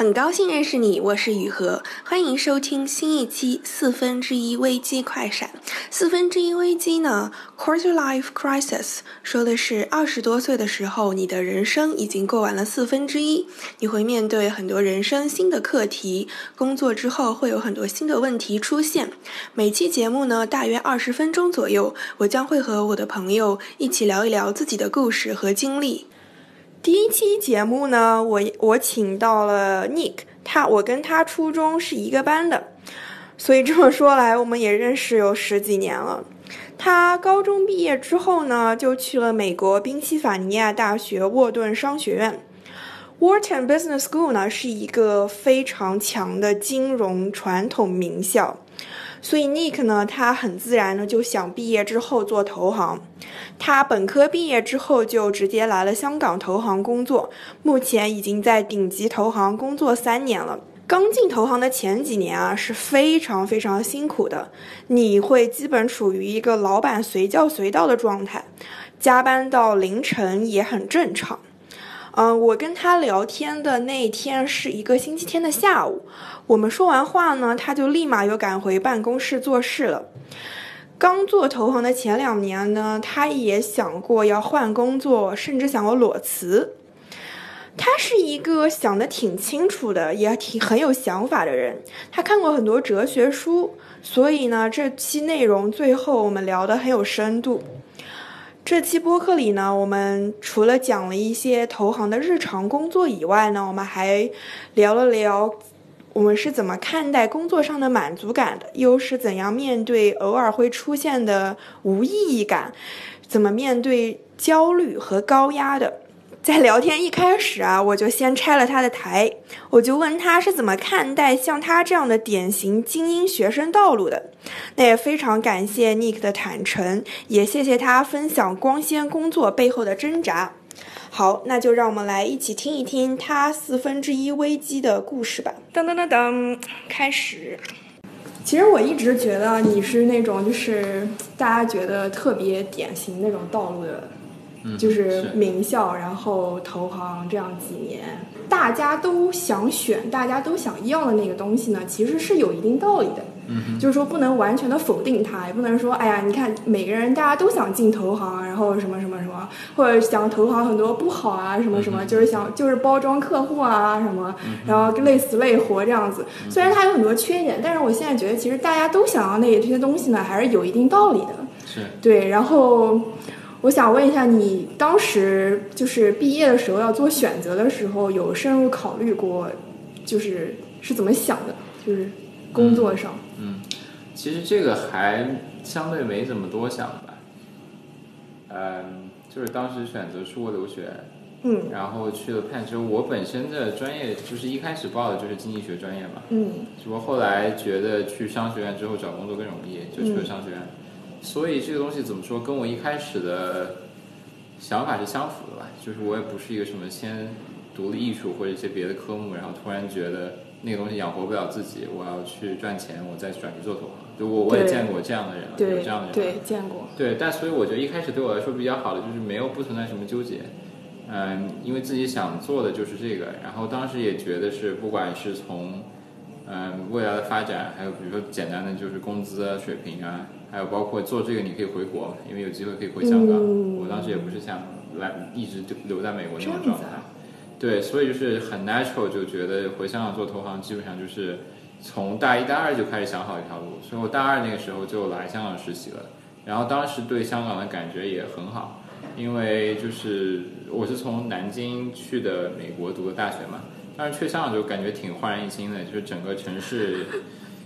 很高兴认识你，我是雨禾，欢迎收听新一期四分之一危机快闪。四分之一危机呢，quarter life crisis，说的是二十多岁的时候，你的人生已经过完了四分之一，你会面对很多人生新的课题，工作之后会有很多新的问题出现。每期节目呢，大约二十分钟左右，我将会和我的朋友一起聊一聊自己的故事和经历。第一期节目呢，我我请到了 Nick，他我跟他初中是一个班的，所以这么说来，我们也认识有十几年了。他高中毕业之后呢，就去了美国宾夕法尼亚大学沃顿商学院。Wharton Business School 呢是一个非常强的金融传统名校。所以 Nick 呢，他很自然的就想毕业之后做投行。他本科毕业之后就直接来了香港投行工作，目前已经在顶级投行工作三年了。刚进投行的前几年啊，是非常非常辛苦的，你会基本处于一个老板随叫随到的状态，加班到凌晨也很正常。嗯，我跟他聊天的那天是一个星期天的下午。我们说完话呢，他就立马又赶回办公室做事了。刚做投行的前两年呢，他也想过要换工作，甚至想过裸辞。他是一个想得挺清楚的，也挺很有想法的人。他看过很多哲学书，所以呢，这期内容最后我们聊得很有深度。这期播客里呢，我们除了讲了一些投行的日常工作以外呢，我们还聊了聊。我们是怎么看待工作上的满足感的？又是怎样面对偶尔会出现的无意义感？怎么面对焦虑和高压的？在聊天一开始啊，我就先拆了他的台，我就问他是怎么看待像他这样的典型精英学生道路的。那也非常感谢 Nick 的坦诚，也谢谢他分享光鲜工作背后的挣扎。好，那就让我们来一起听一听他四分之一危机的故事吧。噔噔噔噔，开始。其实我一直觉得你是那种就是大家觉得特别典型那种道路的，就是名校，然后投行这样几年，大家都想选，大家都想要的那个东西呢，其实是有一定道理的。就是说不能完全的否定它，也不能说，哎呀，你看每个人大家都想进投行，然后什么什么什么，或者想投行很多不好啊，什么什么，就是想就是包装客户啊什么，然后累死累活这样子。虽然它有很多缺点，但是我现在觉得其实大家都想要那这些东西呢，还是有一定道理的。是对。然后我想问一下，你当时就是毕业的时候要做选择的时候，有深入考虑过，就是是怎么想的？就是工作上。嗯其实这个还相对没怎么多想吧，嗯，就是当时选择出国留学，嗯，然后去了盼州。我本身的专业就是一开始报的就是经济学专业嘛，嗯，只不过后来觉得去商学院之后找工作更容易，就去了商学院。所以这个东西怎么说，跟我一开始的想法是相符的吧？就是我也不是一个什么先读了艺术或者一些别的科目，然后突然觉得那个东西养活不了自己，我要去赚钱，我再转去做投行。就我我也见过这样的人，有这样的人，对，见过。对，但所以我觉得一开始对我来说比较好的就是没有不存在什么纠结，嗯，因为自己想做的就是这个，然后当时也觉得是不管是从嗯未来的发展，还有比如说简单的就是工资啊水平啊，还有包括做这个你可以回国，因为有机会可以回香港。我当时也不是想来一直就留在美国那种状态，对，所以就是很 natural 就觉得回香港做投行基本上就是。从大一、大二就开始想好一条路，所以我大二那个时候就来香港实习了。然后当时对香港的感觉也很好，因为就是我是从南京去的美国读的大学嘛，但是去香港就感觉挺焕然一新的，就是整个城市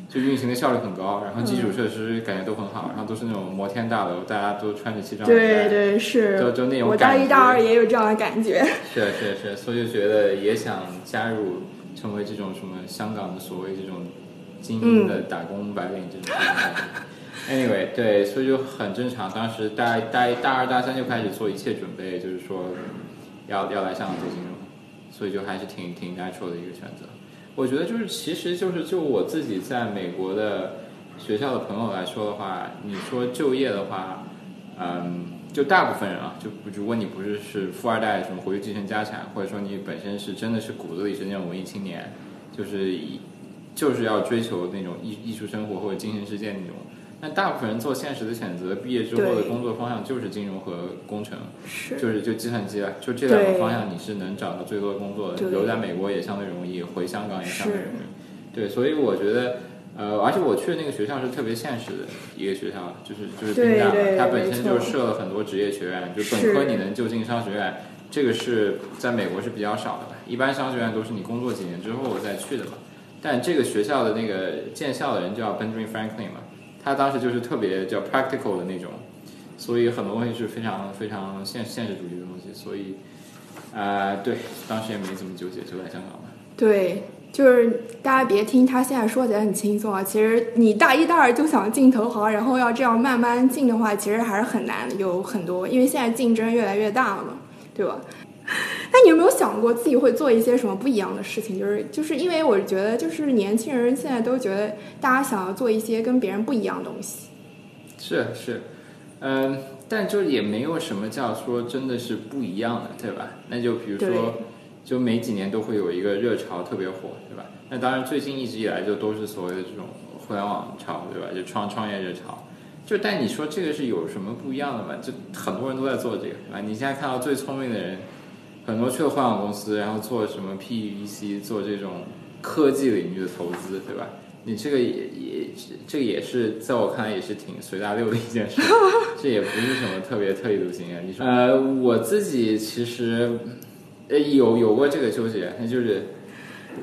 就运行的效率很高，然后基础设施感觉都很好，然后都是那种摩天大楼，大家都穿着西装。对对是，就就那种。我大一、大二也有这样的感觉。是是是，所以就觉得也想加入。成为这种什么香港的所谓这种精英的打工白领这种，anyway，对，所以就很正常。当时大大一大二大三就开始做一切准备，就是说要要来香港做金融，所以就还是挺挺 natural 的一个选择。我觉得就是其实就是就我自己在美国的学校的朋友来说的话，你说就业的话，嗯，就大部分人啊，就如果你不是是富二代，什么回去继承家产，或者说你本身是真的是骨子里是那种文艺青年，就是以就是要追求那种艺艺术生活或者精神世界那种。但大部分人做现实的选择，毕业之后的工作方向就是金融和工程，是就是就计算机啊，就这两个方向你是能找到最多的工作的。留在美国也相对容易，回香港也相对容易。对，所以我觉得，呃，而且我去的那个学校是特别现实的一个学校，就是就是对宾大，它本身就设了很多职业学院，就本科你能就近商学院，这个是在美国是比较少的吧？一般商学院都是你工作几年之后再去的嘛。但这个学校的那个建校的人叫 Benjamin Franklin 嘛，他当时就是特别叫 practical 的那种，所以很多东西是非常非常现现实主义的东西，所以，啊，对，当时也没怎么纠结，就在香港嘛。对，就是大家别听他现在说起来很轻松啊，其实你大一、大二就想进投行，然后要这样慢慢进的话，其实还是很难，有很多，因为现在竞争越来越大了嘛，对吧？那你有没有想过自己会做一些什么不一样的事情？就是就是因为我觉得，就是年轻人现在都觉得大家想要做一些跟别人不一样的东西。是是，嗯，但就也没有什么叫说真的是不一样的，对吧？那就比如说，就每几年都会有一个热潮特别火，对吧？那当然最近一直以来就都是所谓的这种互联网潮，对吧？就创创业热潮。就但你说这个是有什么不一样的吗？就很多人都在做这个，对吧？你现在看到最聪明的人，很多去了互联网公司，然后做什么 PEVC，做这种科技领域的投资，对吧？你这个也也这个也是在我看来也是挺随大溜的一件事，这也不是什么特别特立独行啊。你说，呃，我自己其实呃有有过这个纠结，那就是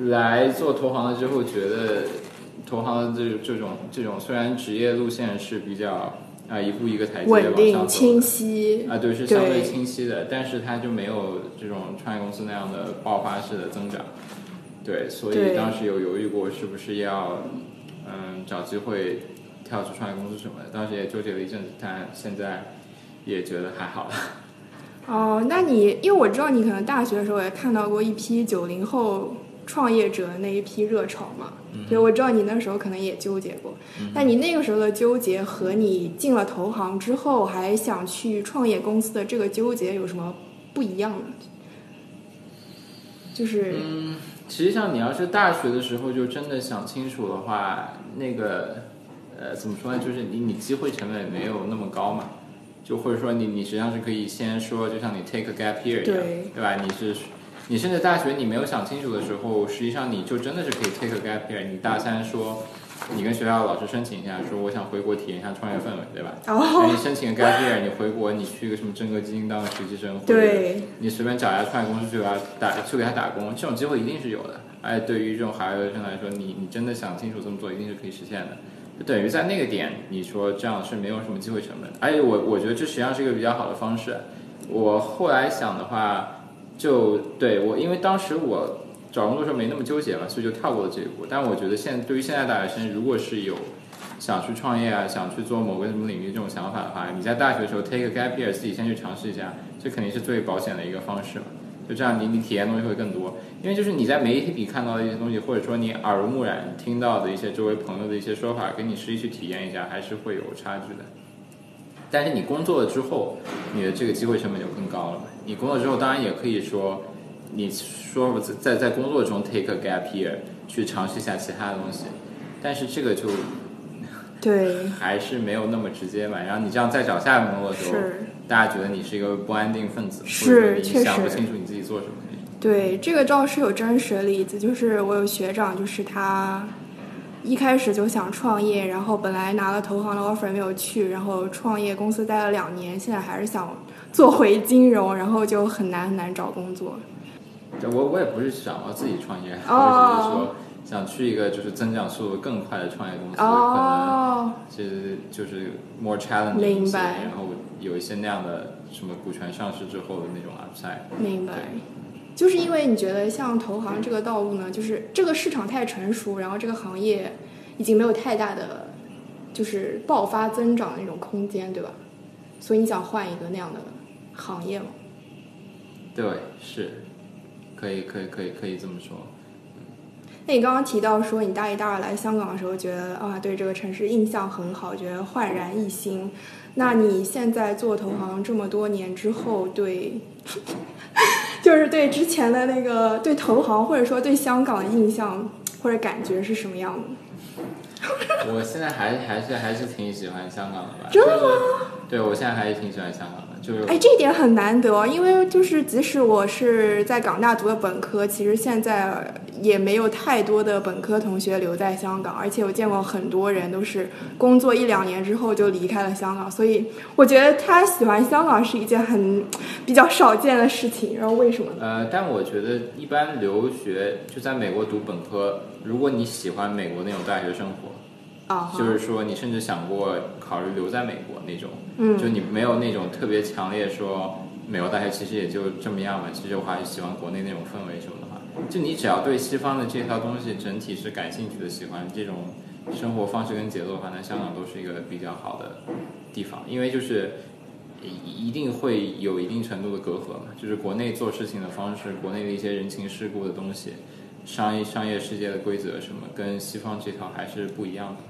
来做投行了之后，觉得投行的这这种这种虽然职业路线是比较啊、一步一个台阶往稳定、上走的清晰，啊，对，是相对对清晰的，但是它就没有这种创业公司那样的爆发式的增长。对，所以当时有犹豫过是不是要嗯找机会跳出创业公司什么的，当时也纠结了一阵子，但现在也觉得还好。哦，那你因为我知道你可能大学的时候也看到过一批九零后创业者那一批热潮嘛，所以我知道你那时候可能也纠结过。那你那个时候的纠结和你进了投行之后还想去创业公司的这个纠结有什么不一样呢？就是嗯、实际上，你要是大学的时候就真的想清楚的话，那个呃怎么说呢？就是你你机会成本没有那么高嘛，就或者说你你实际上是可以先说，就像你 take a gap year 一样，对对吧？你是你甚至大学你没有想清楚的时候，实际上你就真的是可以 take a gap year。你大三说，你跟学校老师申请一下，说我想回国体验一下创业氛围，对吧？那哦，你申请个 gap year，你回国你去一个什么真格基金当个实习生，或者对你随便找一家创业公司去给他打，去给他打工，这种机会一定是有的。而且对于这种海外留学生来说，你你真的想清楚这么做，一定是可以实现的。就等于在那个点，你说这样是没有什么机会成本的。而且我我觉得这实际上是一个比较好的方式。我后来想的话，就对我，因为当时我找工作时候没那么纠结嘛，所以就跳过了这一步。但我觉得现对于现在大学生，如果是有想去创业啊，想去做某个什么领域这种想法的话，你在大学的时候 take a gap year，自己先去尝试一下，这肯定是最保险的一个方式嘛。就这样你，你体验东西会更多。因为就是你在媒体里看到的一些东西，或者说你耳濡目染听到的一些周围朋友的一些说法，跟你实际去体验一下，还是会有差距的。但是你工作了之后，你的这个机会成本就更高了嘛。你工作之后，当然也可以说，你说在在工作中 take a gap year 去尝试一下其他的东西，但是这个就 对，还是没有那么直接嘛。然后你这样再找下一份工作的时候，大家觉得你是一个不安定分子，是你想不清楚你自己做什么。对，这个倒是有真实的例子，就是我有学长，就是他一开始就想创业，然后本来拿了投行的 offer 没有去，然后创业公司待了两年，现在还是想做回金融，然后就很难很难找工作。我我也不是想要自己创业，哦我只是说想去一个就是增长速度更快的创业公司，可能哦，其实就是 more 些明白然后有一些那样的什么股权上市之后的那种 upside。明白。就是因为你觉得像投行这个道路呢，就是这个市场太成熟，然后这个行业已经没有太大的就是爆发增长的那种空间，对吧？所以你想换一个那样的行业吗？对，是，可以可以可以可以这么说。那你刚刚提到说你大一、大二来香港的时候，觉得啊对这个城市印象很好，觉得焕然一新。那你现在做投行这么多年之后，对，就是对之前的那个对投行或者说对香港的印象或者感觉是什么样的？我现在还还是还是挺喜欢香港的吧？真的吗？对，我现在还是挺喜欢香港的。就是哎，这一点很难得，因为就是即使我是在港大读的本科，其实现在也没有太多的本科同学留在香港，而且我见过很多人都是工作一两年之后就离开了香港，所以我觉得他喜欢香港是一件很比较少见的事情。然后为什么呢？呃，但我觉得一般留学就在美国读本科，如果你喜欢美国那种大学生活。啊，就是说，你甚至想过考虑留在美国那种，嗯，就你没有那种特别强烈说美国大学其实也就这么样吧。其实我还是喜欢国内那种氛围什么就你只要对西方的这套东西整体是感兴趣的，喜欢这种生活方式跟节奏的话，那香港都是一个比较好的地方。因为就是一定会有一定程度的隔阂嘛，就是国内做事情的方式，国内的一些人情世故的东西，商业商业世界的规则什么，跟西方这套还是不一样的。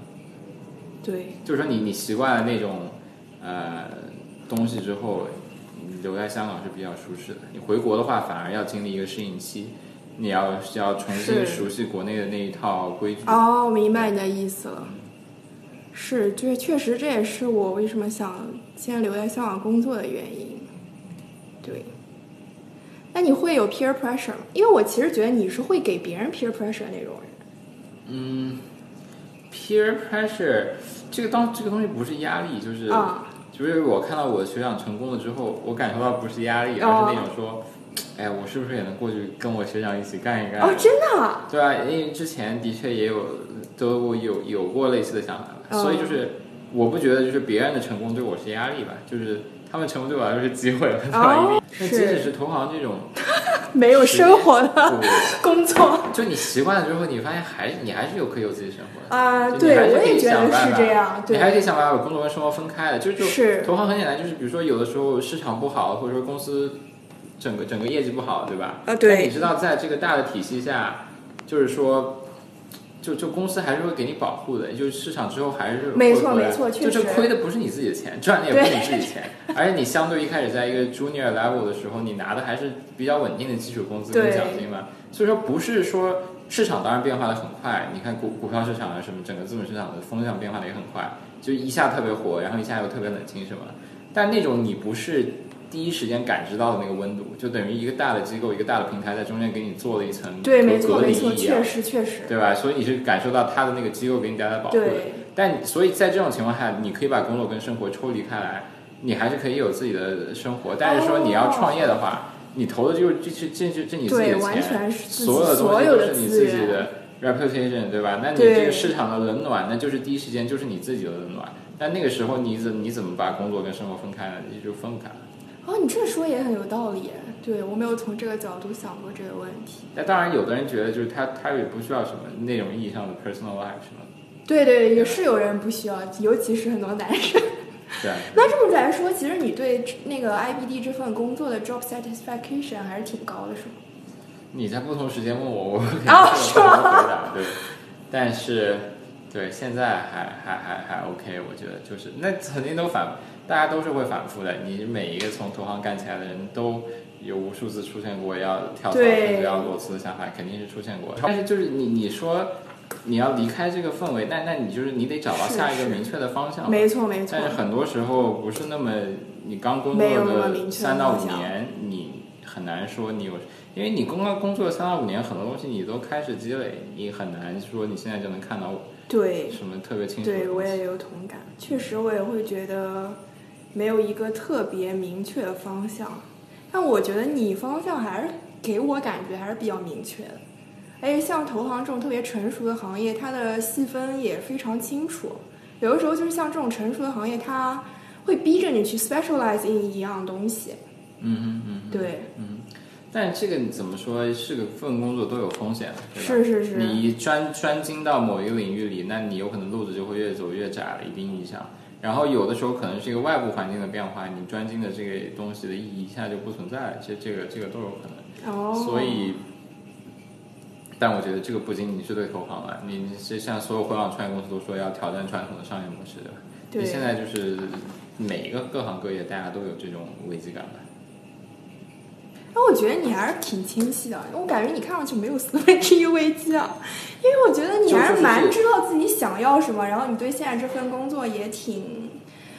对，就是说你你习惯了那种呃东西之后，你留在香港是比较舒适的。你回国的话，反而要经历一个适应期，你要要重新熟悉国内的那一套规矩。哦，明白你的意思了。是，就是确实这也是我为什么想先留在香港工作的原因。对。那你会有 peer pressure 吗？因为我其实觉得你是会给别人 peer pressure 那种人。嗯。peer pressure 这个当这个东西不是压力，就是就是我看到我的学长成功了之后，我感受到不是压力，而是那种说，哎，我是不是也能过去跟我学长一起干一干？哦，真的？对啊，因为之前的确也有都有有过类似的想法，所以就是我不觉得就是别人的成功对我是压力吧，就是。他们成功对我来说是机会，哦？那即使是投行这种 没有生活的 工作，就你习惯了之后，你发现还你还是有可以有自己生活的啊。对，我也觉得是这样。对你还可以想办法把工作跟生活分开的。就就投行很简单，就是比如说有的时候市场不好，或者说公司整个整个业绩不好，对吧？啊，对。你知道，在这个大的体系下，就是说。就就公司还是会给你保护的，就是市场之后还是没错没错，确实，就是亏的不是你自己的钱，赚的也不是你自己钱，而且你相对一开始在一个 junior level 的时候，你拿的还是比较稳定的基础工资跟奖金嘛，所以说不是说市场当然变化的很快，你看股股票市场啊什么，整个资本市场的风向变化的也很快，就一下特别火，然后一下又特别冷清什么，但那种你不是。第一时间感知到的那个温度，就等于一个大的机构、一个大的平台在中间给你做了一层对，没错，没错，确实确实，对吧？所以你是感受到他的那个机构给你带来保护的。但所以在这种情况下，你可以把工作跟生活抽离开来，你还是可以有自己的生活。但是说你要创业的话，你投的就是这这这这你自己的钱，所有的东西都是你自己的 reputation，对吧？那你这个市场的冷暖，那就是第一时间就是你自己的冷暖。但那个时候你怎你怎么把工作跟生活分开呢？你就分不开。哦，你这说也很有道理，对我没有从这个角度想过这个问题。那当然，有的人觉得就是他他也不需要什么那种意义上的 personal life 什么。对对，也是有人不需要，尤其是很多男生。对。那这么来说，其实你对那个 IBD 这份工作的 job satisfaction 还是挺高的，是吗？你在不同时间问我，我 肯定怎么回答？对。但是，对，现在还还还还 OK，我觉得就是那曾经都反。大家都是会反复的，你每一个从投行干起来的人都有无数次出现过要跳槽甚至要裸辞的想法，肯定是出现过。但是就是你你说你要离开这个氛围，那那你就是你得找到下一个明确的方向。没错没错。但是很多时候不是那么，你刚工作的三到五年，你很难说你有，因为你刚刚工作三到五年，很多东西你都开始积累，你很难说你现在就能看到对什么特别清楚。对我也有同感，确实我也会觉得。没有一个特别明确的方向，但我觉得你方向还是给我感觉还是比较明确的。而且像投行这种特别成熟的行业，它的细分也非常清楚。有的时候就是像这种成熟的行业，它会逼着你去 specialize in 一样东西。嗯嗯嗯。对。嗯。但这个怎么说是个份工作都有风险，对吧？是是是。你专专精到某一个领域里，那你有可能路子就会越走越窄了，一定意义上。然后有的时候可能是一个外部环境的变化，你专精的这个东西的意义一下就不存在了，其实这个这个都有可能。哦。所以，但我觉得这个不仅仅是对投行了，你是像所有互联网创业公司都说要挑战传统的商业模式，对吧？对你现在就是每一个各行各业，大家都有这种危机感吧？那我觉得你还是挺清晰的，我感觉你看上去没有四分之一危机啊，因为我觉得你还是蛮知道自己想要什么，然后你对现在这份工作也挺，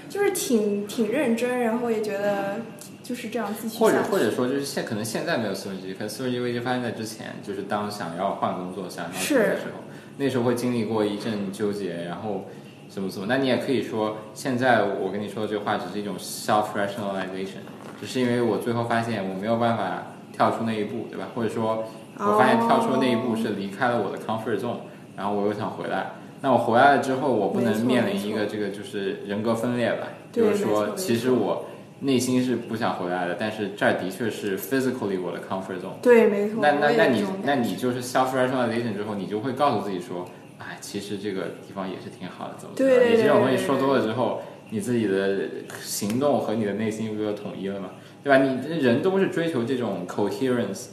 就是挺挺认真，然后也觉得就是这样继续或者或者说就是现可能现在没有四分之一，可能四分之一危机发生在之前，就是当想要换工作、想要是的时候，那时候会经历过一阵纠结，然后怎么怎么。那你也可以说，现在我跟你说的这个话只是一种 self rationalization，只是因为我最后发现我没有办法跳出那一步，对吧？或者说我发现跳出那一步是离开了我的 comfort zone，然后我又想回来。那我回来了之后，我不能面临一个这个就是人格分裂吧？就是说，其实我内心是不想回来的，但是这儿的确是 physically 我的 comfort zone。对，没错。那那那你那你就是 self rationalization 之后，你就会告诉自己说，哎，其实这个地方也是挺好的，怎么怎么样。你这种东西说多了之后，你自己的行动和你的内心不就统一了嘛？对吧？你人都是追求这种 coherence，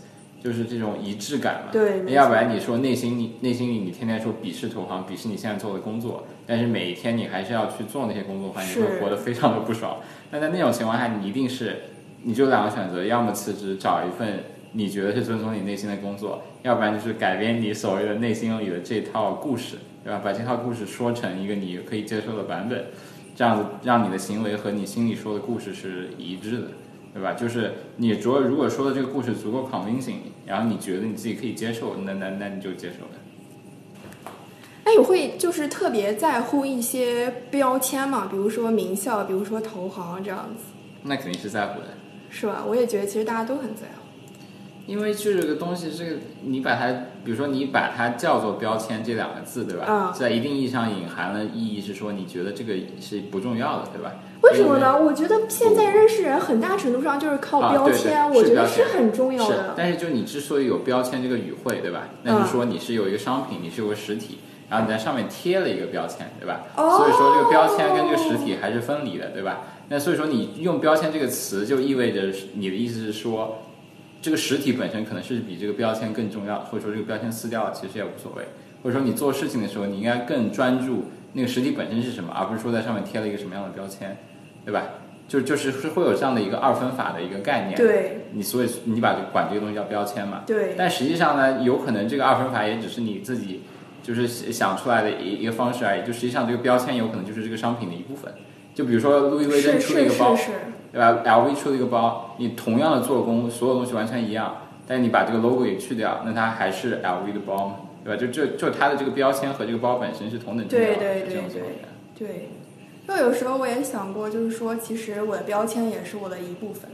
就是这种一致感嘛。对，要不然你说内心你内心里你天天说鄙视投行，鄙视你现在做的工作，但是每一天你还是要去做那些工作的话，你会活得非常的不爽。那在那种情况下，你一定是你就两个选择，要么辞职找一份你觉得是遵从你内心的工作，要不然就是改变你所谓的内心里的这套故事，对吧？把这套故事说成一个你可以接受的版本，这样子让你的行为和你心里说的故事是一致的。对吧？就是你如果如果说的这个故事足够 convincing，然后你觉得你自己可以接受，那那那你就接受了。哎，你会就是特别在乎一些标签嘛？比如说名校，比如说投行这样子，那肯定是在乎的，是吧？我也觉得其实大家都很在乎。因为这个东西，这个你把它，比如说你把它叫做标签这两个字，对吧？嗯在一定意义上隐含了意义是说，你觉得这个是不重要的，对吧？为什么呢？我觉得现在认识人很大程度上就是靠啊对对标签，我觉得是很重要是的，。但是就你之所以有标签这个语汇，对吧？那就是说你是有一个商品，你是有个实体，然后你在上面贴了一个标签，对吧？哦所以说这个标签跟这个实体还是分离的，对吧？那所以说你用标签这个词，就意味着你的意思是说，这个实体本身可能是比这个标签更重要，或者说这个标签撕掉了其实也无所谓，或者说你做事情的时候，你应该更专注那个实体本身是什么，而不是说在上面贴了一个什么样的标签，对吧？就就是是会有这样的一个二分法的一个概念，对。你所以你把这管这个东西叫标签嘛，对。但实际上呢，有可能这个二分法也只是你自己就是想出来的一一个方式而已，就实际上这个标签有可能就是这个商品的一部分。就比如说路易威登出了一个包，是是是，对吧？LV 出了一个包，你同样的做工，所有东西完全一样，但是你把这个 logo 也去掉，那它还是 LV 的包嘛，对吧？就就就它的这个标签和这个包本身是同等重要的，对对对。对。就有时候我也想过，就是说，其实我的标签也是我的一部分。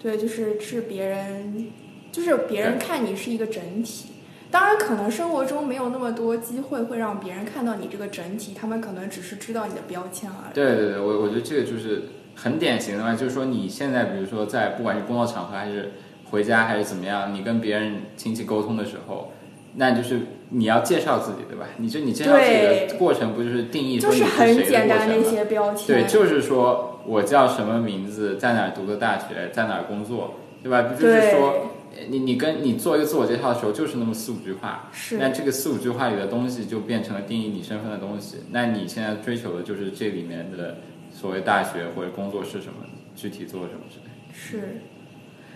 对，就是是别人，就是别人看你是一个整体。当然，可能生活中没有那么多机会会让别人看到你这个整体，他们可能只是知道你的标签而已。对对对，我我觉得这个就是很典型的嘛，就是说你现在比如说在不管是工作场合还是回家还是怎么样，你跟别人亲戚沟通的时候，那就是你要介绍自己，对吧？你就你介绍自己的过程不就是定义就是说你是谁很简的过程吗？单的一些标签。对，就是说我叫什么名字，在哪儿读的大学，在哪儿工作，对吧？不就是说你你跟你做一个自我介绍的时候，就是那么四五句话，是那这个四五句话里的东西就变成了定义你身份的东西。那你现在追求的就是这里面的所谓大学或者工作是什么，具体做什么之类的。是。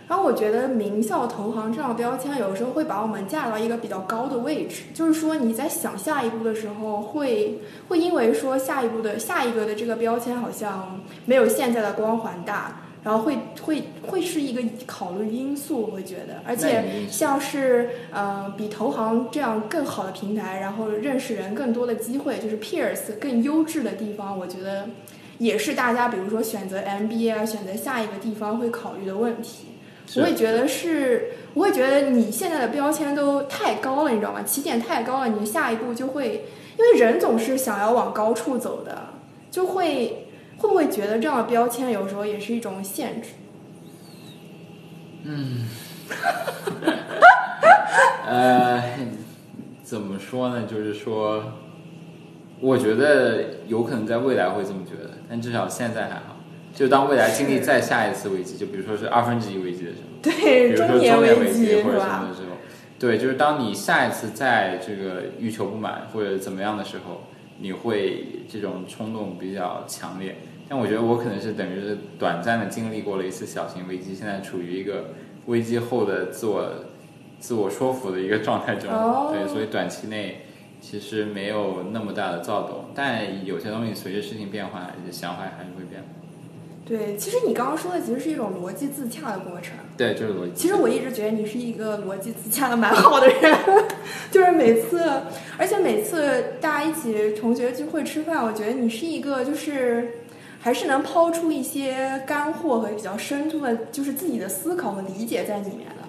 然后我觉得名校投行这样的标签，有时候会把我们架到一个比较高的位置，就是说你在想下一步的时候会，会因为说下一步的下一个的这个标签好像没有现在的光环大，然后会会会是一个考虑因素，我会觉得，而且像是呃比投行这样更好的平台，然后认识人更多的机会，就是 peers 更优质的地方，我觉得也是大家比如说选择 MBA 啊，选择下一个地方会考虑的问题。我会觉得是，我会觉得你现在的标签都太高了，你知道吗？起点太高了，你下一步就会，因为人总是想要往高处走的，就会会不会觉得这样的标签有时候也是一种限制？嗯 呃，怎么说呢？就是说，我觉得有可能在未来会这么觉得，但至少现在还好。就当未来经历再下一次危机，就比如说是二分之一危机的时候，比对，如说中年年危机或者什么的？时候，对，就是当你下一次在这个欲求不满或者怎么样的时候，你会这种冲动比较强烈。但我觉得我可能是等于是短暂的经历过了一次小型危机，现在处于一个危机后的自我自我说服的一个状态中。哦对，所以短期内其实没有那么大的躁动，但有些东西随着事情变化，你的想法还是会变。对，其实你刚刚说的其实是一种逻辑自洽的过程。对，就是逻辑。其实我一直觉得你是一个逻辑自洽的蛮好的人，就是每次，而且每次大家一起同学聚会吃饭，我觉得你是一个就是还是能抛出一些干货和比较深度的，就是自己的思考和理解在里面的。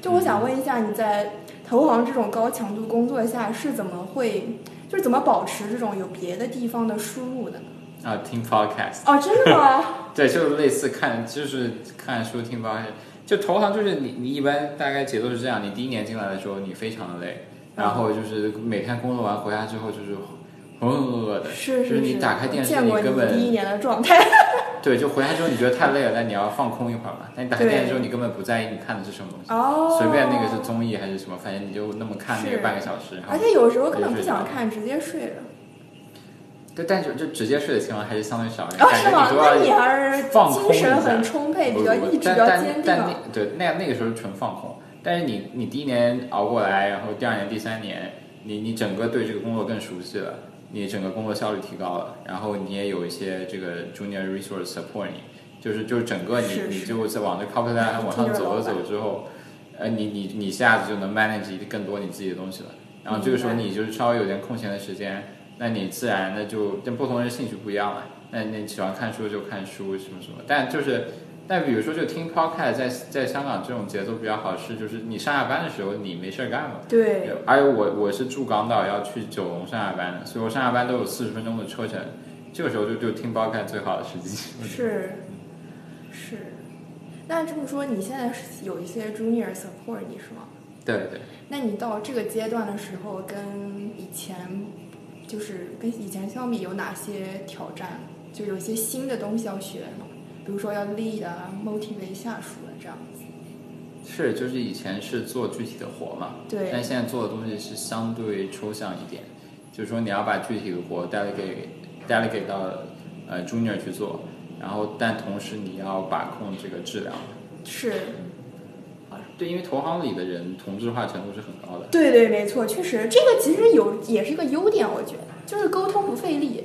就我想问一下，你在投行这种高强度工作下是怎么会，就是怎么保持这种有别的地方的输入的呢？啊，听 podcast。哦，真的吗？对，就是类似看，就是看书听 podcast。就投行就是你，你一般大概节奏是这样：你第一年进来的时候，你非常的累，然后就是每天工作完回家之后就是浑浑噩噩的，是就是你打开电视，见过你根本第一年的状态。对，就回来之后你觉得太累了，但你要放空一会儿嘛。但你打开电视之后，你根本不在意你看的是什么东西，哦，随便那个是综艺还是什么，反正你就那么看那个半个小时。而且有时候根本不想看，直接睡了。对，但是就直接睡的情况还是相对少一点，是吗？那你还是放空精神很充沛，比较意志比较坚定对那那个时候是纯放空，但是你你第一年熬过来，然后第二年、第三年，你你整个对这个工作更熟悉了，你整个工作效率提高了，然后你也有一些这个 junior resource support 你，就是就是整个你你就在往这 corporate 往上走了走之后，呃，你你你一下子就能 manage 更多你自己的东西了，然后这个时候你就是稍微有点空闲的时间，那你自然的就跟不同人兴趣不一样了，那那你喜欢看书就看书什么什么，但就是。但比如说，就听 podcast，在在香港这种节奏比较好，是就是你上下班的时候你没事儿干嘛。对，而且我我是住港岛，要去九龙上下班的，所以我上下班都有四十分钟的车程，这个时候就就听 podcast 最好的时机。是是。那这么说，你现在是有一些 junior support 你是吗？对对，那你到这个阶段的时候，跟以前就是跟以前相比，有哪些挑战？就有一些新的东西要学吗？比如说要 lead 啊，motivate 下属啊这样子。是就是以前是做具体的活嘛，对但现在做的东西是相对抽象一点，就是说你要把具体的活 delegate delegate 到呃 junior 去做，然后但同时你要把控这个质量。是，对，因为投行里的人同质化程度是很高的。对对，没错，确实，这个其实有也是一个优点，我觉得，就是沟通不费力，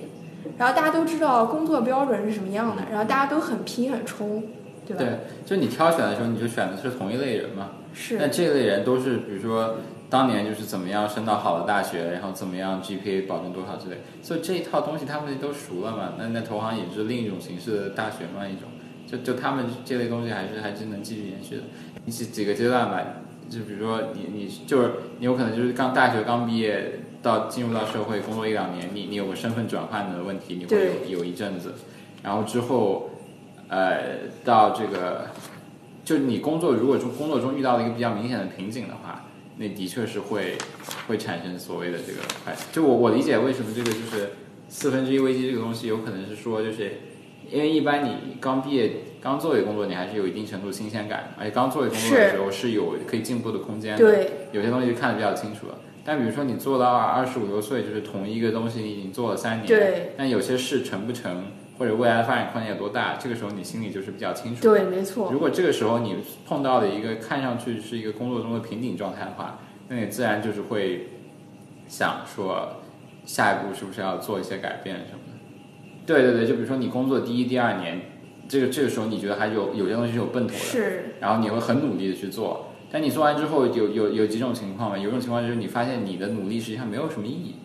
然后大家都知道工作标准是什么样的，然后大家都很拼很冲，对吧？对，就你挑选的时候，你就选的是同一类人嘛。是那这类人都是，比如说当年就是怎么样升到好的大学，然后怎么样 GPA 保证多少之类，所以这一套东西他们都熟了嘛。那那投行也是另一种形式的大学嘛，一种，就就他们这类东西还是还是能继续延续的。你几几个阶段吧，就比如说你你就是你有可能就是刚大学刚毕业到进入到社会工作一两年，你你有个身份转换的问题，你会有有一阵子，然后之后呃到这个。就你工作如果中工作中遇到了一个比较明显的瓶颈的话，那的确是会会产生所谓的这个快。就我我理解为什么这个就是四分之一危机这个东西，有可能是说就是因为一般你刚毕业刚做一个工作，你还是有一定程度新鲜感，而且刚做一个工作的时候是有可以进步的空间的。对，有些东西看得比较清楚了。但比如说你做到二十五六岁，就是同一个东西你已经做了三年，对，但有些事成不成，或者未来的发展空间有多大，这个时候你心里就是比较清楚。对，没错。如果这个时候你碰到了一个看上去是一个工作中的瓶颈状态的话，那你自然就是会想说，下一步是不是要做一些改变什么的。对对对，就比如说你工作第一、第二年，这个这个时候你觉得还有有些东西是有奔头的，是，然后你会很努力的去做。但你做完之后，有有有几种情况嘛？有一种情况就是你发现你的努力实际上没有什么意义，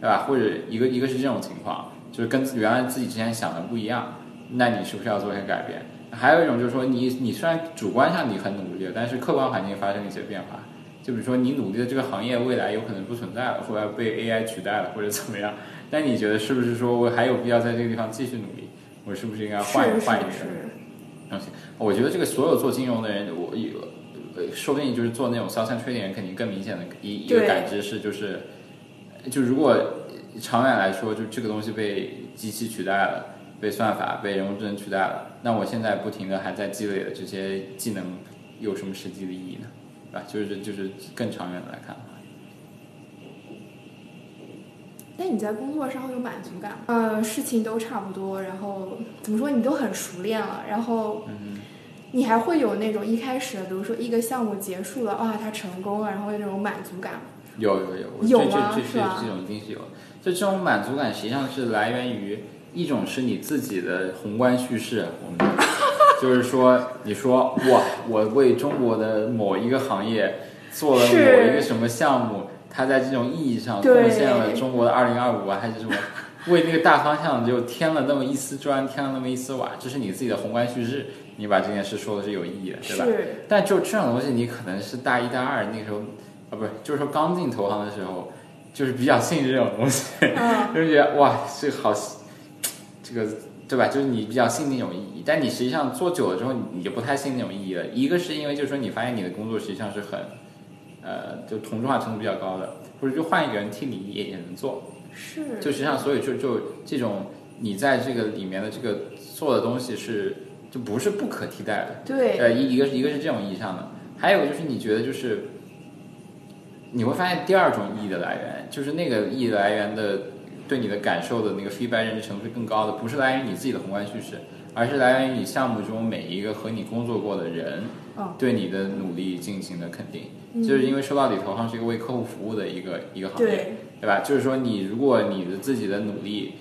对吧？或者一个一个是这种情况，就是跟原来自己之前想的不一样，那你是不是要做一些改变？还有一种就是说你你虽然主观上你很努力，但是客观环境发生了一些变化，就比如说你努力的这个行业未来有可能不存在了，或者被 AI 取代了，或者怎么样？那你觉得是不是说我还有必要在这个地方继续努力？我是不是应该换是换一个东西？我觉得这个所有做金融的人，我有。呃，说不定就是做那种销售 trading 人，肯定更明显的一一个感知是，就是，就如果长远来说，就这个东西被机器取代了，被算法、被人工智能取代了，那我现在不停的还在积累的这些技能，有什么实际的意义呢？对吧？就是就是更长远的来看那你在工作上有满足感吗？呃，事情都差不多，然后怎么说你都很熟练了，然后嗯你还会有那种一开始，比如说一个项目结束了，哇，它成功了，然后有那种满足感吗。有有有，我有这这这吗是吧这这种一定是有的。就这种满足感，实际上是来源于一种是你自己的宏观叙事，我们就是说，你说哇，我为中国的某一个行业做了某一个什么项目，它在这种意义上贡献了中国的二零二五啊，还是什么？为那个大方向就添了那么一丝砖，添了那么一丝瓦，这是你自己的宏观叙事，你把这件事说的是有意义的，对吧？是，但就这种东西，你可能是大一、大二那时候，啊，不是，就是说刚进投行的时候，就是比较信这种东西，嗯，就是觉得哇，这个好，这个对吧？就是你比较信那种意义，但你实际上做久了之后，你你就不太信那种意义了。一个是因为就是说你发现你的工作实际上是很，呃，就同质化程度比较高的，或者就换一个人替你也也能做，是，就实际上所以就就这种你在这个里面的这个做的东西是就不是不可替代的。对，呃，一一个是一个是这种意义上的，还有就是你觉得就是，你会发现第二种意义的来源，就是那个意义来源的对你的感受的那个 feedback 认知程度是更高的，不是来源于你自己的宏观叙事，而是来源于你项目中每一个和你工作过的人嗯对你的努力进行的肯定。嗯就是因为说到底，投行是一个为客户服务的一个一个行业，对，对吧？就是说，你如果你的自己的努力，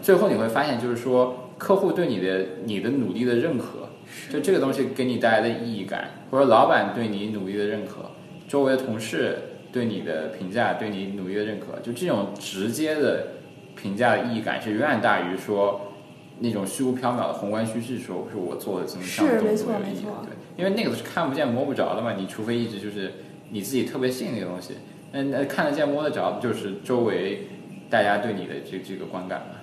最后你会发现，就是说，客户对你的你的努力的认可，就这个东西给你带来的意义感，或者老板对你努力的认可，周围的同事对你的评价，对你努力的认可，就这种直接的评价的意义感是远远大于说那种虚无缥缈的宏观叙事说，说我做的怎么项目多么是没有意义没错。对，因为那个是看不见摸不着的嘛，你除非一直就是你自己特别信那个东西，那那看得见摸得着，就是周围大家对你的这这个观感嘛。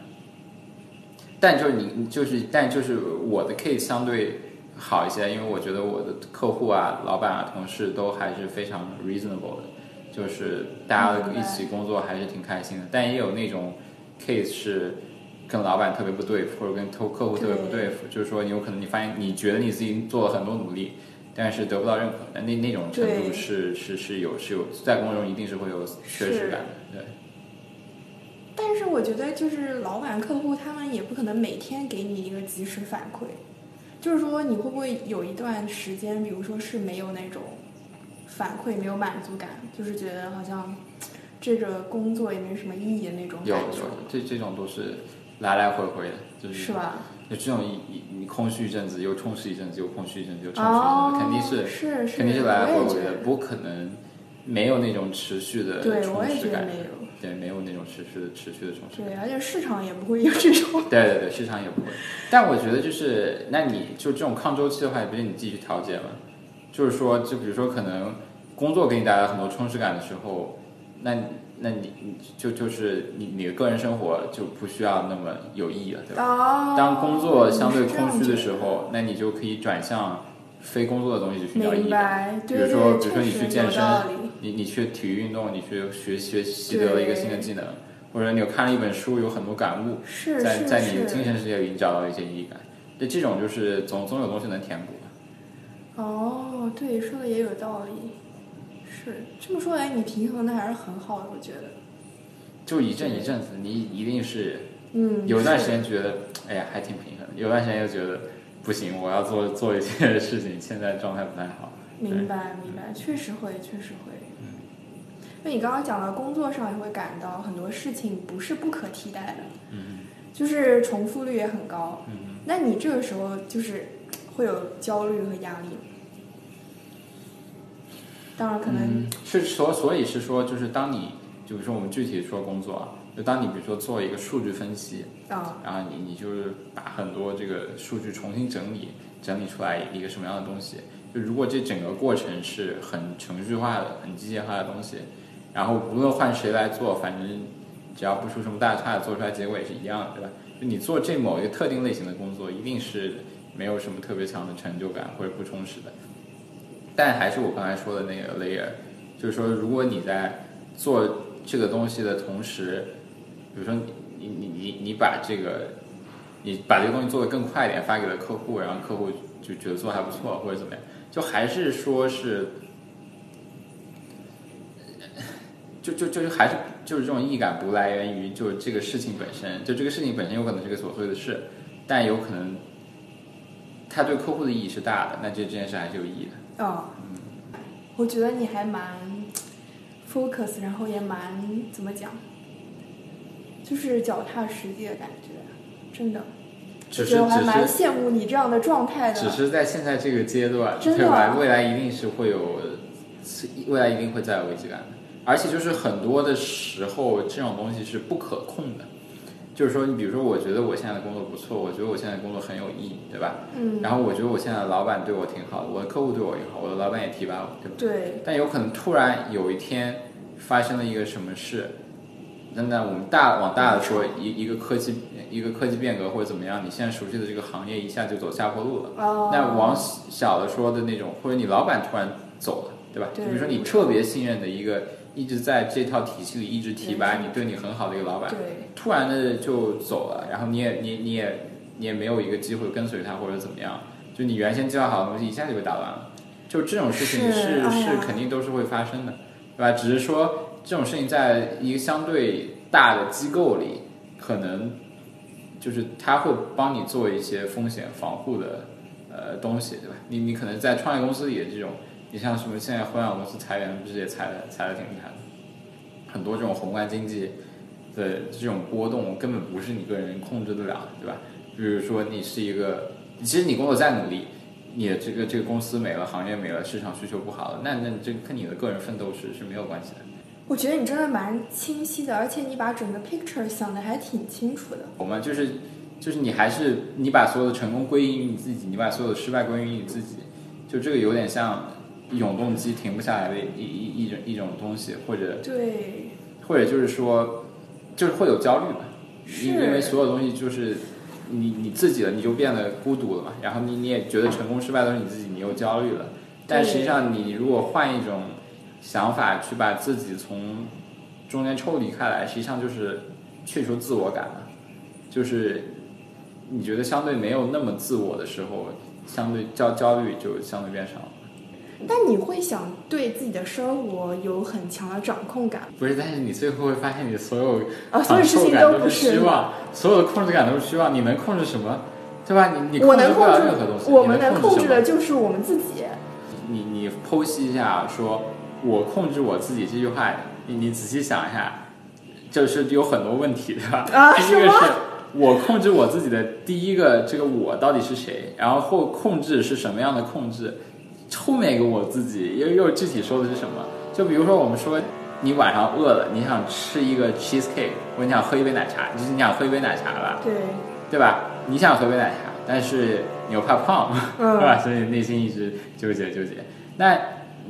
但就是你就是但就是我的 case 相对好一些，因为我觉得我的客户啊、老板啊、同事都还是非常 reasonable 的，就是大家一起工作还是挺开心的。但也有那种 case 是跟老板特别不对付，或者跟客客户特别不对付，就是说你有可能你发现你觉得你自己做了很多努力，但是得不到认可，那那那种程度是是是有是有在工作中一定是会有缺失感的，对。但是我觉得就是老板、客户他们也不可能每天给你一个及时反馈，就是说你会不会有一段时间，比如说是没有那种反馈、没有满足感，就是觉得好像这个工作也没什么意义的那种有有，这这种都是来来回回的，就是是吧？就这种一你空虚一阵子，又充实一阵子，又空虚一阵子，又充实一阵子，肯定是是是，肯定是来来回回的，不可能没有那种持续的对，充我也实感觉得没有。对，没有那种持续的持续的充实感。对，而且市场也不会有这种。对对对，市场也不会。但我觉得就是，那你就这种抗周期的话，也不是你自己去调节嘛？就是说，就比如说，可能工作给你带来很多充实感的时候，那那你你就就是你你的个人生活就不需要那么有意义了，对吧？哦，当工作相对空虚的时候，那你就可以转向非工作的东西去寻找意明义。白，对比如说，比如说你去健身你你去体育运动，你去学学习得了一个新的技能，或者你有看了一本书，有很多感悟，在在你的精。神世界里找到一些意义感。对，这种就是总总有东西能填补。哦，对，说的也有道理。是这么说来，你平衡的还是很好的，我觉得。就一阵一阵子，你一定是嗯，有段时间觉得，哎呀，还挺平衡的；有段时间又觉得不行，我要做 做一些事情，现在状态不太好。明白明白，确实会，确实会。嗯那你刚刚讲到工作上，也会感到很多事情不是不可替代的，嗯就是重复率也很高。嗯。那你这个时候就是会有焦虑和压力？当然，可能、嗯，是所所以是说，就是当你就比如说我们具体说工作啊，就当你比如说做一个数据分析，啊，然后你你就是把很多这个数据重新整理，整理出来一个什么样的东西。就如果这整个过程是很程序化的、很机械化的东西，然后无论换谁来做，反正只要不出什么大差，做出来结果也是一样的，对吧？就你做这某一个特定类型的工作，一定是没有什么特别强的成就感或者不充实的。但还是我刚才说的那个 layer，就是说，如果你在做这个东西的同时，比如说你你你你你把这个你把这个东西做得更快一点，发给了客户，然后客户就觉得做得还不错或者怎么样，就还是说是就就就是还是就是这种意义感不来源于就是这个事情本身，就这个事情本身有可能是个琐碎的事，但有可能它对客户的意义是大的，那这这件事还是有意义的。哦，我觉得你还蛮 focus，然后也蛮怎么讲，就是脚踏实地的感觉，真的。只是我还蛮羡慕你这样的状态的。只是在现在这个阶段，真的对吧？未来一定是会有，是未来一定会再有危机感的。而且就是很多的时候，这种东西是不可控的。就是说，你比如说，我觉得我现在的工作不错，我觉得我现在的工作很有意义，对吧？嗯，然后我觉得我现在的老板对我挺好的，我的客户对我也好，我的老板也提拔我，对吧？对，但有可能突然有一天发生了一个什么事，那那我们大往大的说，一一个科技一个科技变革或者怎么样，你现在熟悉的这个行业一下就走下坡路了。哦，那往小的说的那种，或者你老板突然走了，对吧？对就比如说你特别信任的一个，一直在这套体系里一直提拔你、对你很好的一个老板，对，突然的就走了，然后你也你你也你也没有一个机会跟随他或者怎么样，就你原先计划好的东西一下就被打乱了，就这种事情是是肯定都是会发生的，对吧？只是说这种事情在一个相对大的机构里，可能就是他会帮你做一些风险防护的呃东西，对吧？你你可能在创业公司里的这种，你像什么现在互联网公司裁员不是也裁的裁的挺厉害的，很多这种宏观经济的这种波动根本不是你个人控制得了，对吧？比如说你是一个，其实你工作再努力，你的这个这个公司没了，行业没了，市场需求不好了，那那这跟你的个人奋斗是是没有关系的。我觉得你真的蛮清晰的，而且你把整个 picture 想的还挺清楚的。我们就是就是你还是你把所有的成功归因于你自己，你把所有的失败归因于你自己，就这个有点像永动机停不下来的一一一种一种东西，或者对，或者就是说就是会有焦虑嘛，是。因因为所有东西就是你你自己了，你就变得孤独了嘛，然后你你也觉得成功失败都是你自己，你又焦虑了，但实际上你如果换一种想法去把自己从中间抽离开来，实际上就是去除自我感了，就是你觉得相对没有那么自我的时候，相对焦焦虑就相对变少了。但你会想对自己的生活有很强的掌控感不是，但是你最后会发现，你所有啊，所有事情都不是虚妄，所有的控制感都是虚妄。你能控制什么？对吧？你你我能控控制任何东，西。我们能能控制的就是我们自己。你你剖析一下，说我控制我自己这句话，你你仔细想一下，就是有很多问题，对吧？啊第一个是我控制我自己的第一个这个我到底是谁，然后后控制是什么样的控制，后面一个我自己又又具体说的是什么？就比如说我们说你晚上饿了，你想吃一个 cheesecake，或者你想喝一杯奶茶，就是你想喝一杯奶茶吧，对，对吧？你想喝杯奶茶，但是你又怕胖，嗯 是吧？所以内心一直纠结纠结。那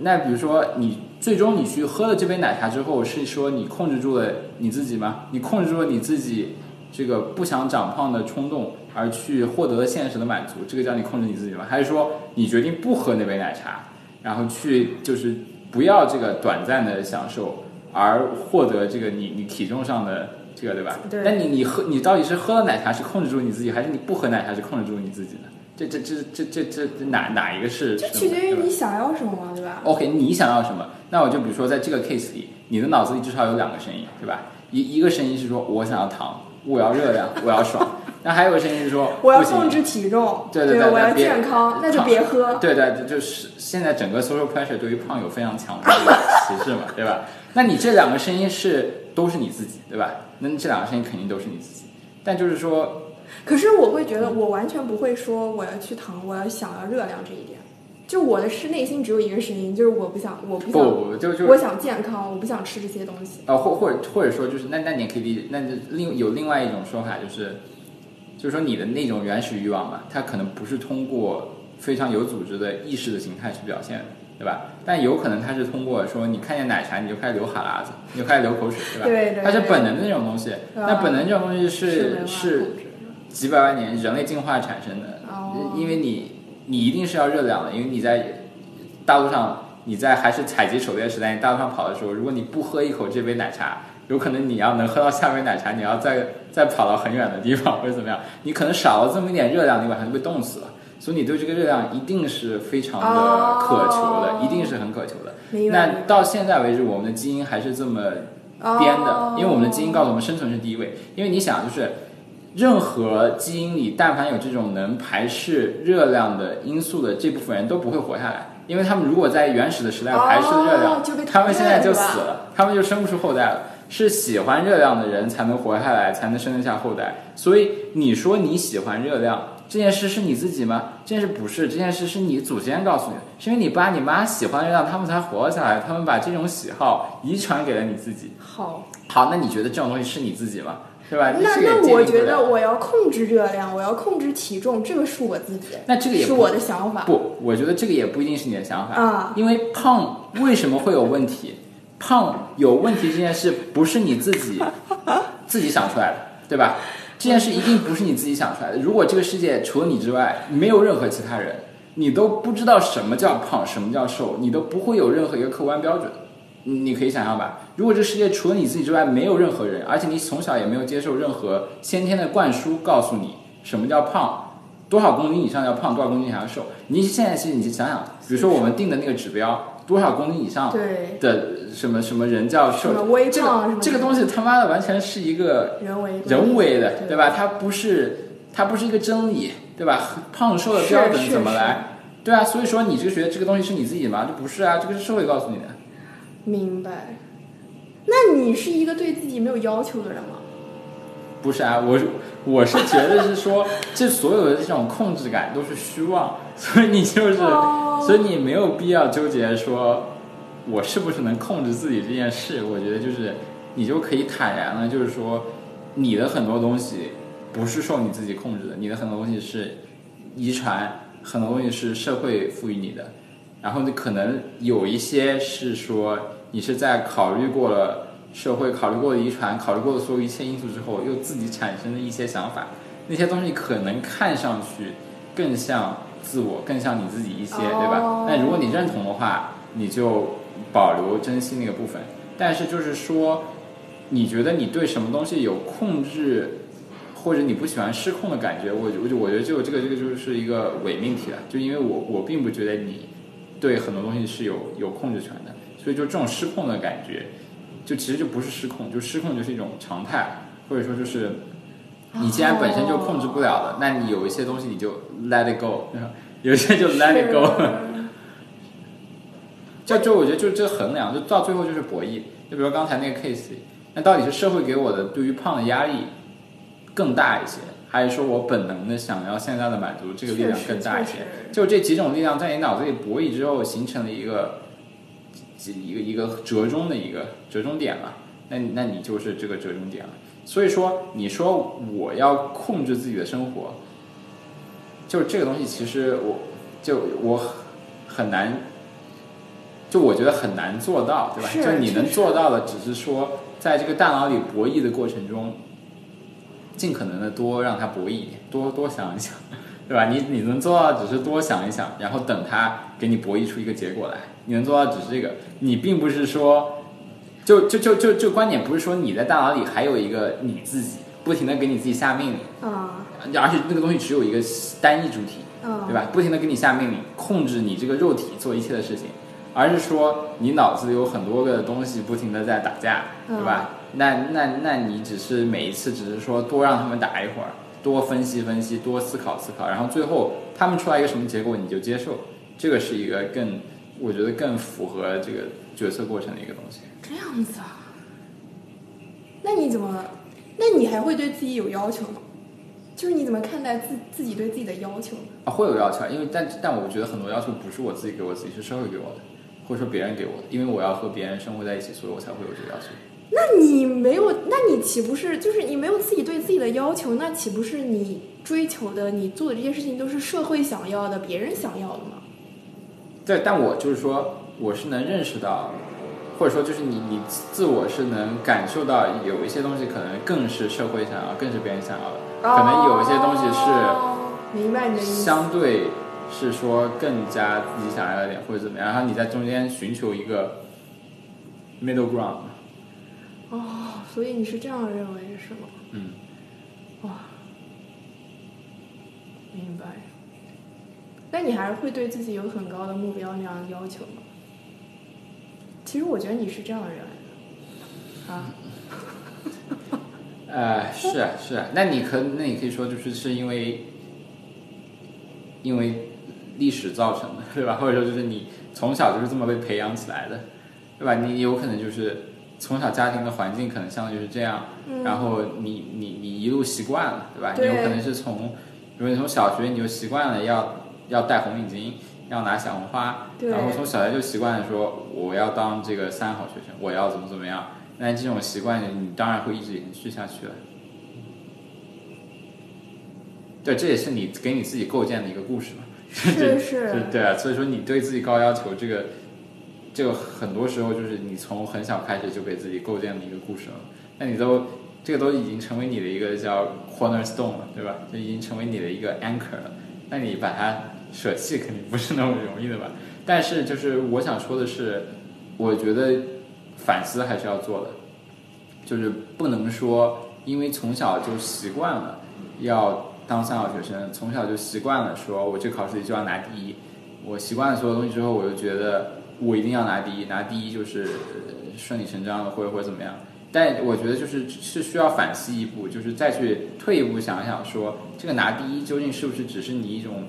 那比如说，你最终你去喝了这杯奶茶之后，是说你控制住了你自己吗？你控制住了你自己这个不想长胖的冲动，而去获得了现实的满足，这个叫你控制你自己吗？还是说你决定不喝那杯奶茶，然后去就是不要这个短暂的享受，而获得这个你你体重上的这个对吧？对那你你喝你到底是喝了奶茶是控制住你自己，还是你不喝奶茶是控制住你自己呢？这这这这这这这哪哪一个是？取决于你想要什么嘛，对吧？OK，你想要什么？那我就比如说，在这个 case 里，你的脑子里至少有两个声音，对吧？一一个声音是说我想要糖，我要热量，我要爽。那还有个声音是说 我要控制体重，对对对我要健康，那就别喝。对对，就是现在整个 social pressure 对于胖有非常强的一个歧视嘛，对吧？那你这两个声音是都是你自己，对吧？那这两个声音肯定都是你自己。但就是说，可是我会觉得，我完全不会说我要去糖，我要想要热量这一点。就我的是内心只有一个声音，就是我不想，我不不想，不不，就就我想健康，我不想吃这些东西。呃，或或者或者说就是那那你也可以理解，那就另有另外一种说法就是，就是说你的那种原始欲望嘛，它可能不是通过非常有组织的意识的形态去表现的，对吧？但有可能它是通过说你看见奶茶你就开始流哈喇子，你就开始流口水，对吧？对对它是本能的那种东西。那本能这种东西是是几百万年人类进化产生的，哦因为你你一定是要热量的，因为你在大陆上你在还是采集狩猎时代，你大陆上跑的时候，如果你不喝一口这杯奶茶，有可能你要能喝到下杯奶茶，你要再再跑到很远的地方或者怎么样，你可能少了这么一点热量，你晚上就被冻死了。所以你对这个热量一定是非常的哦渴求的，一定是很渴求的。那到现在为止，我们的基因还是这么编的，哦因为我们的基因告诉我们生存是第一位。因为你想，就是任何基因里，但凡有这种能排斥热量的因素的这部分人都不会活下来，因为他们如果在原始的时代排斥热量，哦他们现在就死了，他们就生不出后代了。是喜欢热量的人才能活下来，才能生得下后代。所以你说你喜欢热量这件事是你自己吗？这件事不是，这件事是你祖先告诉你的，是因为你爸你妈喜欢热量，他们才活下来，他们把这种喜好遗传给了你自己。好，好，那你觉得这种东西是你自己吗？对吧？那那我觉得我要控制热量，我要控制体重，这个是我自己，那这个也是我的想法。不，我觉得这个也不一定是你的想法啊因为胖为什么会有问题？胖有问题这件事不是你自己 自己想出来的，对吧？这件事一定不是你自己想出来的。如果这个世界除了你之外没有任何其他人，你都不知道什么叫胖，什么叫瘦，你都不会有任何一个客观标准。你你可以想象吧，如果这世界除了你自己之外没有任何人，而且你从小也没有接受任何先天的灌输，告诉你什么叫胖，多少公斤以上叫胖，多少公斤以下要瘦。你现在其实你想想，比如说我们定的那个指标，多少公斤以上，的什么什么人叫瘦这个这个东西他妈的完全是一个人为人为的，对对吧？它不是它不是一个真理，对吧？胖瘦的标准怎么来？对啊，所以说你就觉得这个东西是你自己的吗？这不是啊，这个是社会告诉你的。明白。那你是一个对自己没有要求的人吗？不是啊，我我是觉得是说，这所有的这种控制感都是虚妄，所以你就是，哦所以你没有必要纠结说，我是不是能控制自己这件事。我觉得就是你就可以坦然了，就是说，你的很多东西不是受你自己控制的，你的很多东西是遗传，很多东西是社会赋予你的，然后你可能有一些是说你是在考虑过了社会、考虑过了遗传、考虑过了所有一切因素之后，又自己产生的一些想法，那些东西可能看上去更像自我，更像你自己一些，对吧哦？那如果你认同的话，你就保留珍惜那个部分。但是就是说，你觉得你对什么东西有控制，或者你不喜欢失控的感觉，我我就我觉得就这个这个就是一个伪命题了。就因为我我并不觉得你对很多东西是有有控制权的，所以就这种失控的感觉，就其实就不是失控，就失控就是一种常态，或者说就是你既然本身就控制不了的，那你有一些东西你就 let it go，有一些就 let it go。就就我觉得就这衡量，就到最后就是博弈。就比如刚才那个 case，那到底是社会给我的对于胖的压力更大一些，还是说我本能的想要现在的满足这个力量更大一些就这几种力量在你脑子里博弈之后，形成了一个一个一个折中的一个折中点了。那那你就是这个折中点了。所以说，你说我要控制自己的生活，就是这个东西，其实我就我很难，就我觉得很难做到，对吧？就你能做到的，只是说在这个大脑里博弈的过程中，尽可能的多让他博弈一点，多多想一想，对吧？你你能做到的只是多想一想，然后等他给你博弈出一个结果来。你能做到只是这个，你并不是说。就就就就就观点不是说你在大脑里还有一个你自己，不停的给你自己下命令，啊而且那个东西只有一个单一主体，嗯，对吧？不停的给你下命令，控制你这个肉体做一切的事情，而是说你脑子里有很多个东西不停的在打架，对吧？那那那你只是每一次只是说多让他们打一会儿，多分析分析，多思考思考，然后最后他们出来一个什么结果你就接受，这个是一个更我觉得更符合这个决策过程的一个东西。这样子啊？那你怎么？那你还会对自己有要求吗？就是你怎么看待自自己对自己的要求呢？啊，会有要求，因为但但我觉得很多要求不是我自己给我自己，是社会给我的，或者说别人给我的，因为我要和别人生活在一起，所以我才会有这个要求。那你没有，那你岂不是就是你没有自己对自己的要求？那岂不是你追求的、你做的这些事情都是社会想要的、别人想要的吗？对，但我就是说，我是能认识到，或者说就是你你自我是能感受到有一些东西可能更是社会想要，更是别人想要的，可能有一些东西是哦明白你的意思。相对是说更加自己想要一点或者怎么样，然后你在中间寻求一个 middle ground。哦，所以你是这样认为是吗？嗯，哇，明白。那你还是会对自己有很高的目标那样的要求吗？其实我觉得你是这样的人啊。呃，是啊，是啊，那你可那你可以说就是是因为，因为历史造成的，对吧？或者说就是你从小就是这么被培养起来的，对吧？你有可能就是从小家庭的环境可能相当于是这样，然后你你你一路习惯了，对吧？你有可能是从，比如你从小学你就习惯了要要戴红领巾，要拿小红花，然后从小学就习惯了说我要当这个三好学生，我要怎么怎么样。那这种习惯，你当然会一直延续下去了。对，这也是你给你自己构建的一个故事嘛。是是。对啊，所以说你对自己高要求，这个，这个很多时候就是你从很小开始就给自己构建了一个故事了。那你都这个都已经成为你的一个叫 cornerstone 了，对吧？就已经成为你的一个 anchor 了。那你把它舍弃，肯定不是那么容易的吧？但是就是我想说的是，我觉得。反思还是要做的，就是不能说因为从小就习惯了要当三好学生，从小就习惯了说我这考试里就要拿第一，我习惯了所有东西之后，我就觉得我一定要拿第一，拿第一就是顺理成章的，或者或者怎么样。但我觉得就是是需要反思一步，就是再去退一步想想说，这个拿第一究竟是不是只是你一种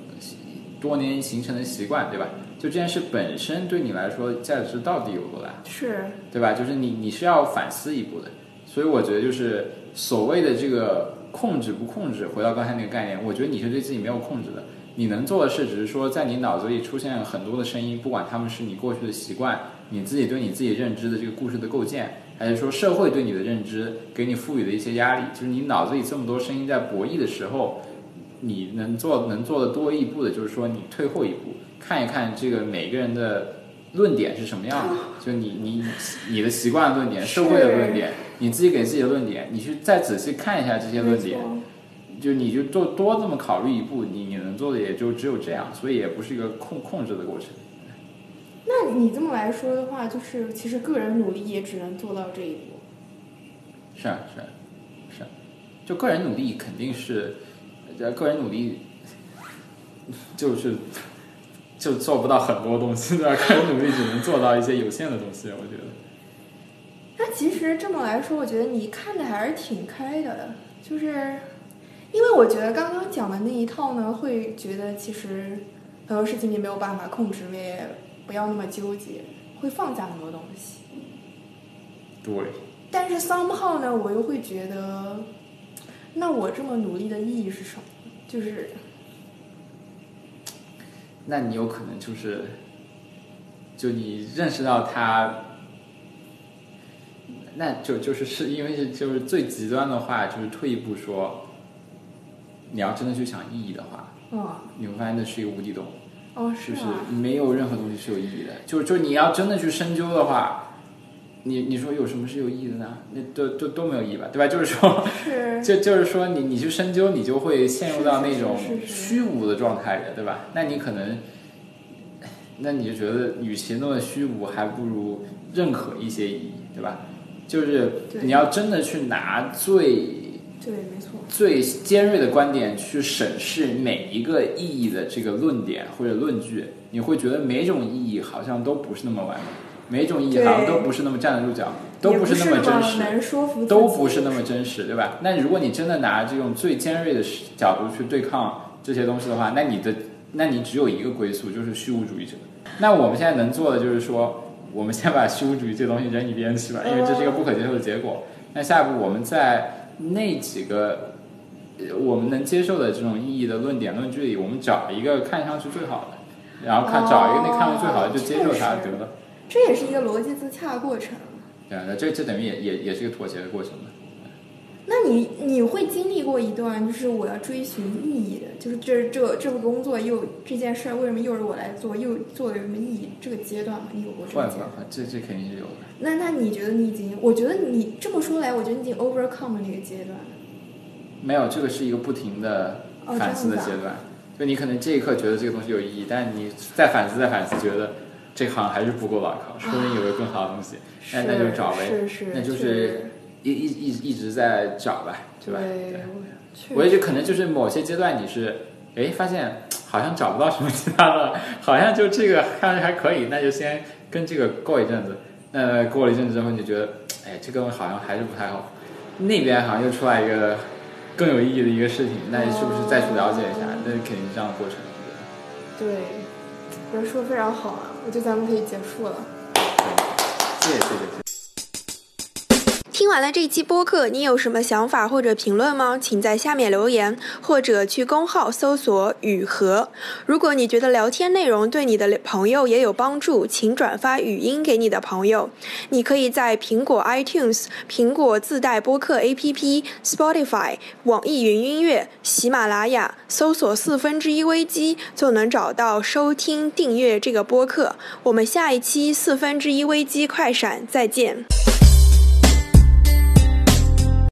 多年形成的习惯，对吧？就这件事本身对你来说价值到底有多大？是，对吧？就是你你是要反思一步的。所以我觉得就是所谓的这个控制不控制，回到刚才那个概念，我觉得你是对自己没有控制的。你能做的事只是说，在你脑子里出现很多的声音，不管他们是你过去的习惯，你自己对你自己认知的这个故事的构建，还是说社会对你的认知给你赋予的一些压力，就是你脑子里这么多声音在博弈的时候，你能做能做的多一步的，就是说你退后一步。看一看这个每个人的论点是什么样的，就你你你的习惯论点、社会的论点，你自己给自己的论点，你去再仔细看一下这些论点，就你就多多这么考虑一步，你你能做的也就只有这样，所以也不是一个控控制的过程。那你这么来说的话，就是其实个人努力也只能做到这一步。是啊是啊是啊，就个人努力肯定是，呃个人努力就是。就做不到很多东西，对吧？个人努力只能做到一些有限的东西，我觉得。那其实这么来说，我觉得你看的还是挺开的，就是因为我觉得刚刚讲的那一套呢，会觉得其实很多事情你没有办法控制，也不要那么纠结，会放下很多东西。对。但是 somehow 呢，我又会觉得，那我这么努力的意义是什么？就是。那你有可能就是，就你认识到他，那就就是是因为是就是最极端的话，就是退一步说，你要真的去想意义的话，嗯，你会发现那是一个无底洞，哦，是是没有任何东西是有意义的，就就你要真的去深究的话。你你说有什么是有意义的呢？那都都都没有意义吧，对吧？就是说，就就是说，你你去深究，你就会陷入到那种虚无的状态里，对吧？那你可能，那你就觉得，与其那么虚无，还不如认可一些意义，对吧？就是你要真的去拿最对没错最尖锐的观点去审视每一个意义的这个论点或者论据，你会觉得每种意义好像都不是那么完美。每种意义好像都不是那么站得住脚，都不是那么真实，都不是那么真实，对吧？那如果你真的拿这种最尖锐的角度去对抗这些东西的话，那你的，那你只有一个归宿，就是虚无主义者。那我们现在能做的就是说，我们先把虚无主义这东西扔一边去吧，因为这是一个不可接受的结果。那下一步，我们在那几个我们能接受的这种意义的论点、论据里，我们找一个看上去最好的，然后看找一个那看上去最好的就接受它得了。这也是一个逻辑自洽的过程。对啊，那这这等于也也也是一个妥协的过程嘛。那你你会经历过一段，就是我要追寻意义的，就是这这这份工作又这件事为什么又是我来做，又做的有什么意义？这个阶段吗？你有过这个阶段？这这肯定是有的。那那你觉得你已经？我觉得你这么说来，我觉得你已经 overcome 那个阶段。没有，这个是一个不停的反思的阶段。就你可能这一刻觉得这个东西有意义，但你再反思再反思，觉得。这行还是不够牢靠，说不定有个更好的东西，那那就找呗，是是那就是一一一一直在找吧，对吧？对，我也就可能就是某些阶段你是，哎，发现好像找不到什么其他的，好像就这个看着还可以，那就先跟这个过一阵子。那过了一阵子之后，你就觉得，哎，这个好像还是不太好。那边好像又出来一个更有意义的一个事情，那是不是再去了解一下？那肯定是这样的过程。对，我觉得说的非常好啊，我觉得咱们可以结束了。谢谢谢谢。听完了这期播客，你有什么想法或者评论吗？请在下面留言，或者去公号搜索“雨禾”。如果你觉得聊天内容对你的朋友也有帮助，请转发语音给你的朋友。你可以在苹果 iTunes、苹果自带播客 APP、Spotify、网易云音乐、喜马拉雅搜索“四分之一危机”，就能找到收听、订阅这个播客。我们下一期四分之一危机快闪再见。